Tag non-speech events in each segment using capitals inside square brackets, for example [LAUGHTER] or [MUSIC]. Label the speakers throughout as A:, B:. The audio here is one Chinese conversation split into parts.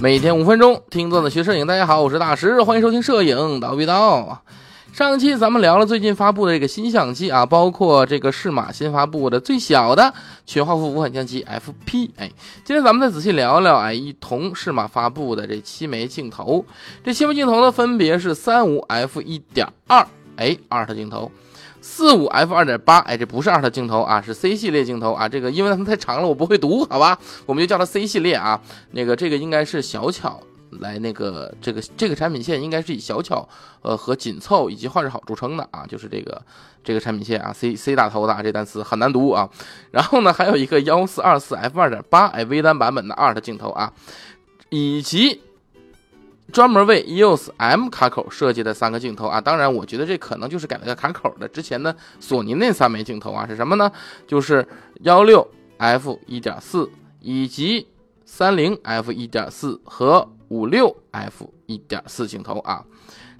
A: 每天五分钟听段子学摄影，大家好，我是大师，欢迎收听摄影叨逼叨。上期咱们聊了最近发布的这个新相机啊，包括这个适马新发布的最小的全画幅无反相机 FP。哎，今天咱们再仔细聊聊哎，一同适马发布的这七枚镜头。这七枚镜头呢，分别是三五 F 一点二哎二的镜头。四五 f 二点八，哎，这不是二的镜头啊，是 C 系列镜头啊。这个因为它们太长了，我不会读，好吧，我们就叫它 C 系列啊。那个这个应该是小巧来那个这个这个产品线应该是以小巧呃和紧凑以及画质好著称的啊，就是这个这个产品线啊，C C 打头的啊这单词很难读啊。然后呢，还有一个幺四二四 f 二点八，哎，微单版本的二的镜头啊，以及。专门为 EOS M 卡口设计的三个镜头啊，当然，我觉得这可能就是改了个卡口的。之前的索尼那三枚镜头啊，是什么呢？就是幺六 F 一点四，以及三零 F 一点四和五六 F 一点四镜头啊。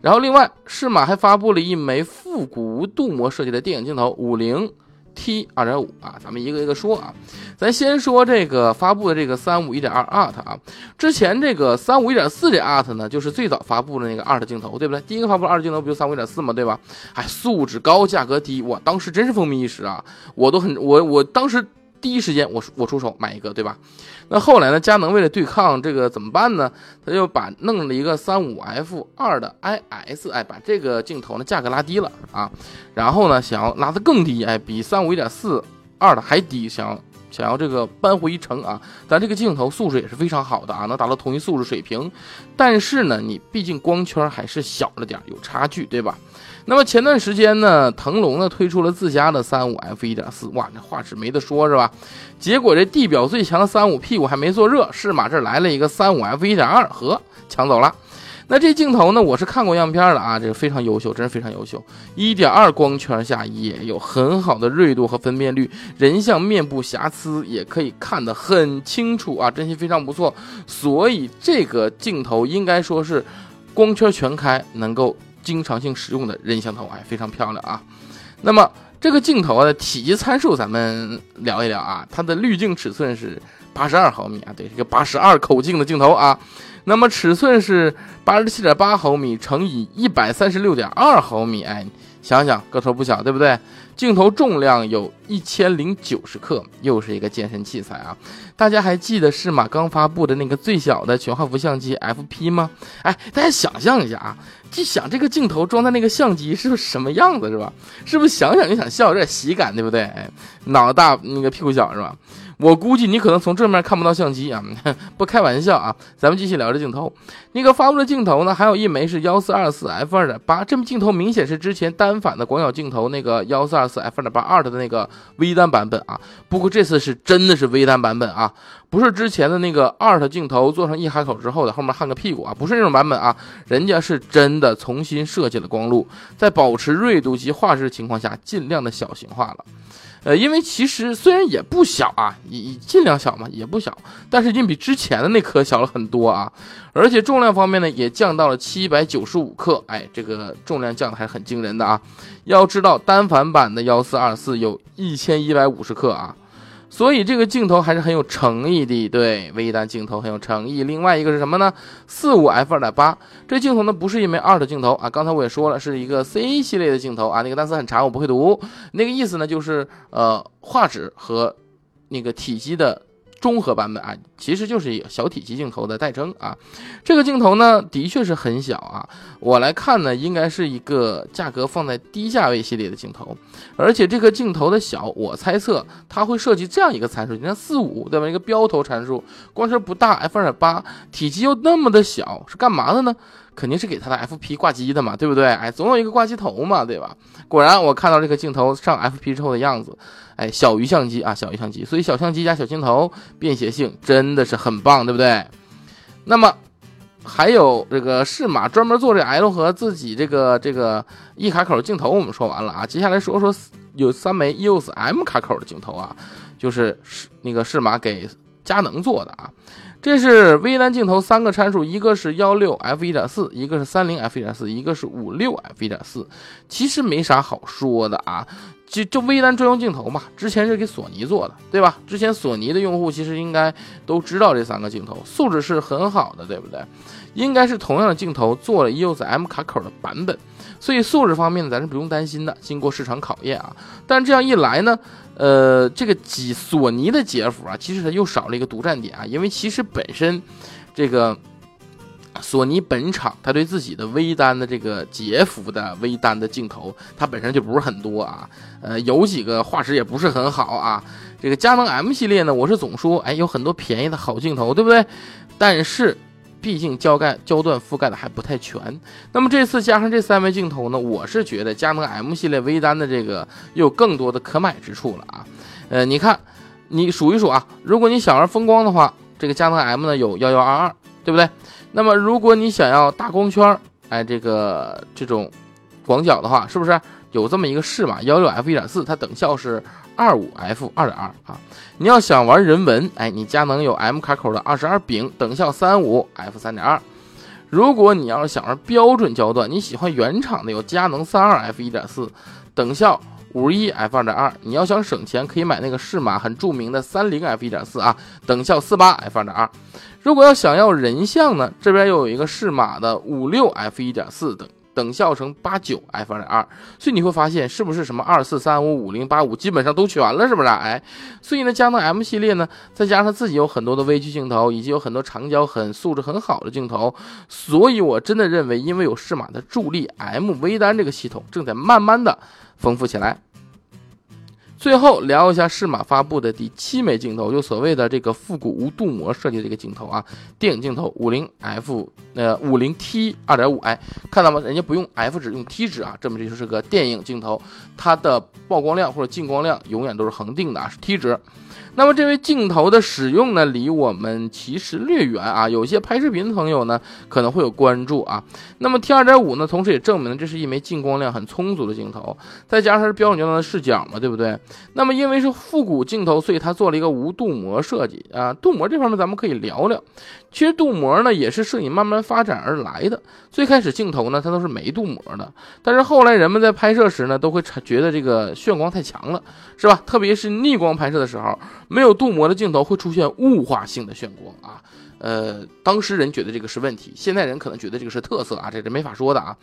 A: 然后另外，适马还发布了一枚复古镀膜设计的电影镜头五零。T 二点五啊，咱们一个一个说啊。咱先说这个发布的这个三五一点二 ART 啊，之前这个三五一点四这 ART 呢，就是最早发布的那个 Art 镜头，对不对？第一个发布的 Art 镜头不就三五一点四吗？对吧？哎，素质高，价格低，我，当时真是风靡一时啊！我都很，我我当时。第一时间我我出手买一个，对吧？那后来呢？佳能为了对抗这个怎么办呢？他就把弄了一个三五 F 二的 IS，哎，把这个镜头呢价格拉低了啊。然后呢，想要拉得更低，哎，比三五一点四二的还低，想要想要这个扳回一城啊。咱这个镜头素质也是非常好的啊，能达到同一素质水平。但是呢，你毕竟光圈还是小了点，有差距，对吧？那么前段时间呢，腾龙呢推出了自家的三五 F 一点四，哇，这画质没得说，是吧？结果这地表最强的三五屁股还没坐热，适马这来了一个三五 F 一点二，呵，抢走了。那这镜头呢，我是看过样片的啊，这个非常优秀，真是非常优秀。一点二光圈下也有很好的锐度和分辨率，人像、面部瑕疵也可以看得很清楚啊，真心非常不错。所以这个镜头应该说是光圈全开，能够。经常性使用的人像头，哎，非常漂亮啊。那么这个镜头的体积参数，咱们聊一聊啊。它的滤镜尺寸是八十二毫米啊，对，一个八十二口径的镜头啊。那么尺寸是八十七点八毫米乘以一百三十六点二毫米，哎。想想个头不小，对不对？镜头重量有一千零九十克，又是一个健身器材啊！大家还记得适马刚发布的那个最小的全画幅相机 FP 吗？哎，大家想象一下啊，就想这个镜头装在那个相机是不什么样子，是吧？是不是想想就想笑，有点喜感，对不对？哎，脑袋大，那个屁股小，是吧？我估计你可能从正面看不到相机啊，[LAUGHS] 不开玩笑啊。咱们继续聊这镜头，那个发布的镜头呢，还有一枚是幺四二四 f 二点八，这枚镜头明显是之前单反的广角镜头那个幺四二四 f 二点八二的那个微单版本啊。不过这次是真的是微单版本啊，不是之前的那个二的镜头做成一海口之后的后面焊个屁股啊，不是那种版本啊，人家是真的重新设计了光路，在保持锐度及画质情况下，尽量的小型化了。呃，因为其实虽然也不小啊，以尽量小嘛，也不小，但是已经比之前的那颗小了很多啊，而且重量方面呢，也降到了七百九十五克，哎，这个重量降的还是很惊人的啊。要知道单反版的幺四二四有一千一百五十克啊。所以这个镜头还是很有诚意的，对微单镜头很有诚意。另外一个是什么呢？四五 f 二点八，这镜头呢不是一枚二的镜头啊。刚才我也说了，是一个 C 系列的镜头啊。那个单词很长，我不会读。那个意思呢，就是呃画质和那个体积的。综合版本啊，其实就是一个小体积镜头的代称啊。这个镜头呢，的确是很小啊。我来看呢，应该是一个价格放在低价位系列的镜头。而且这个镜头的小，我猜测它会设计这样一个参数，你看四五对吧？一个标头参数，光圈不大，f 二点八，体积又那么的小，是干嘛的呢？肯定是给它的 FP 挂机的嘛，对不对？哎，总有一个挂机头嘛，对吧？果然，我看到这个镜头上 FP 之后的样子，哎，小鱼相机啊，小鱼相机，所以小相机加小镜头，便携性真的是很棒，对不对？那么还有这个适马专门做这 L 和自己这个这个 E 卡口镜头，我们说完了啊，接下来说说有三枚 EOS M 卡口的镜头啊，就是那个适马给佳能做的啊。这是微单镜头三个参数，一个是幺六 f 一点四，一个是三零 f 一点四，一个是五六 f 一点四。其实没啥好说的啊，就就微单专用镜头嘛，之前是给索尼做的，对吧？之前索尼的用户其实应该都知道这三个镜头素质是很好的，对不对？应该是同样的镜头做了 EOS M 卡口的版本，所以素质方面咱是不用担心的，经过市场考验啊。但这样一来呢，呃，这个几索尼的解幅啊，其实它又少了一个独占点啊，因为其实本身这个。索尼本厂，它对自己的微单的这个截幅的微单的镜头，它本身就不是很多啊，呃，有几个画质也不是很好啊。这个佳能 M 系列呢，我是总说，哎，有很多便宜的好镜头，对不对？但是，毕竟焦盖焦段覆盖的还不太全。那么这次加上这三枚镜头呢，我是觉得佳能 M 系列微单的这个又有更多的可买之处了啊。呃，你看，你数一数啊，如果你想玩风光的话，这个佳能 M 呢有幺幺二二，对不对？那么，如果你想要大光圈，哎，这个这种广角的话，是不是有这么一个适马幺六 f 一点四？它等效是二五 f 二点二啊。你要想玩人文，哎，你佳能有 M 卡口的二十二丙，等效三五 f 三点二。如果你要是想玩标准焦段，你喜欢原厂的有佳能三二 f 一点四，等效。五十一 f 二点二，你要想省钱，可以买那个适马很著名的三零 f 一点四啊，等效四八 f 二点二。如果要想要人像呢，这边又有一个适马的五六 f 一点四等等效成八九 f 二点二。所以你会发现，是不是什么二四三五五零八五基本上都全了，是不是？啊哎，所以呢，佳能 M 系列呢，再加上自己有很多的微距镜头，以及有很多长焦很素质很好的镜头，所以我真的认为，因为有适马的助力，M 微单这个系统正在慢慢的。丰富起来。最后聊一下适马发布的第七枚镜头，就所谓的这个复古无镀膜设计的一个镜头啊，电影镜头五零 f 呃五零 t 二点五，哎，看到吗？人家不用 f 值，用 t 值啊，证明这就是个电影镜头，它的曝光量或者进光量永远都是恒定的啊，是 t 值。那么这位镜头的使用呢，离我们其实略远啊。有些拍视频的朋友呢，可能会有关注啊。那么 T 二点五呢，同时也证明了这是一枚进光量很充足的镜头，再加上是标准焦段的视角嘛，对不对？那么因为是复古镜头，所以它做了一个无镀膜设计啊。镀膜这方面咱们可以聊聊。其实镀膜呢，也是摄影慢慢发展而来的。最开始镜头呢，它都是没镀膜的，但是后来人们在拍摄时呢，都会觉得这个眩光太强了，是吧？特别是逆光拍摄的时候，没有镀膜的镜头会出现雾化性的眩光啊。呃，当时人觉得这个是问题，现在人可能觉得这个是特色啊，这这没法说的啊。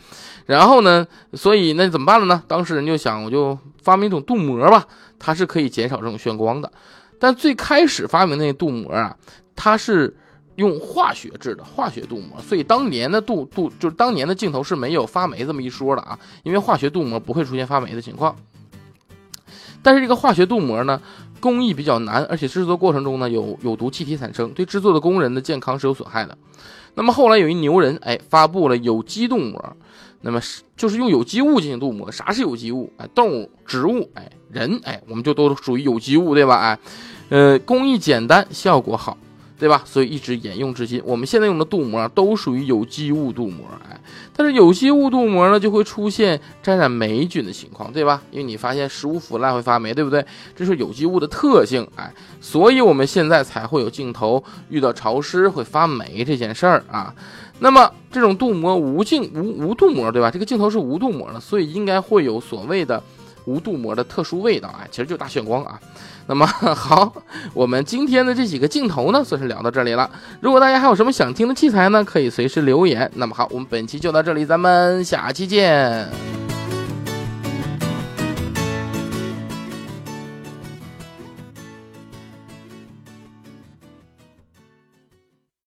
A: 然后呢，所以那怎么办了呢？当时人就想，我就发明一种镀膜吧，它是可以减少这种眩光的。但最开始发明那镀膜啊，它是。用化学制的化学镀膜，所以当年的镀镀就是当年的镜头是没有发霉这么一说的啊，因为化学镀膜不会出现发霉的情况。但是这个化学镀膜呢，工艺比较难，而且制作过程中呢有有毒气体产生，对制作的工人的健康是有损害的。那么后来有一牛人哎发布了有机镀膜，那么是就是用有机物进行镀膜。啥是有机物？哎，动物、植物，哎，人，哎，我们就都属于有机物，对吧？哎，呃，工艺简单，效果好。对吧？所以一直沿用至今。我们现在用的镀膜都属于有机物镀膜，哎，但是有机物镀膜呢，就会出现沾染霉菌的情况，对吧？因为你发现食物腐烂会发霉，对不对？这是有机物的特性，哎，所以我们现在才会有镜头遇到潮湿会发霉这件事儿啊。那么这种镀膜无镜无无镀膜，对吧？这个镜头是无镀膜的，所以应该会有所谓的。无镀膜的特殊味道啊，其实就大炫光啊。那么 [LAUGHS] 好，我们今天的这几个镜头呢，算是聊到这里了。如果大家还有什么想听的器材呢，可以随时留言。那么好，我们本期就到这里，咱们下期见。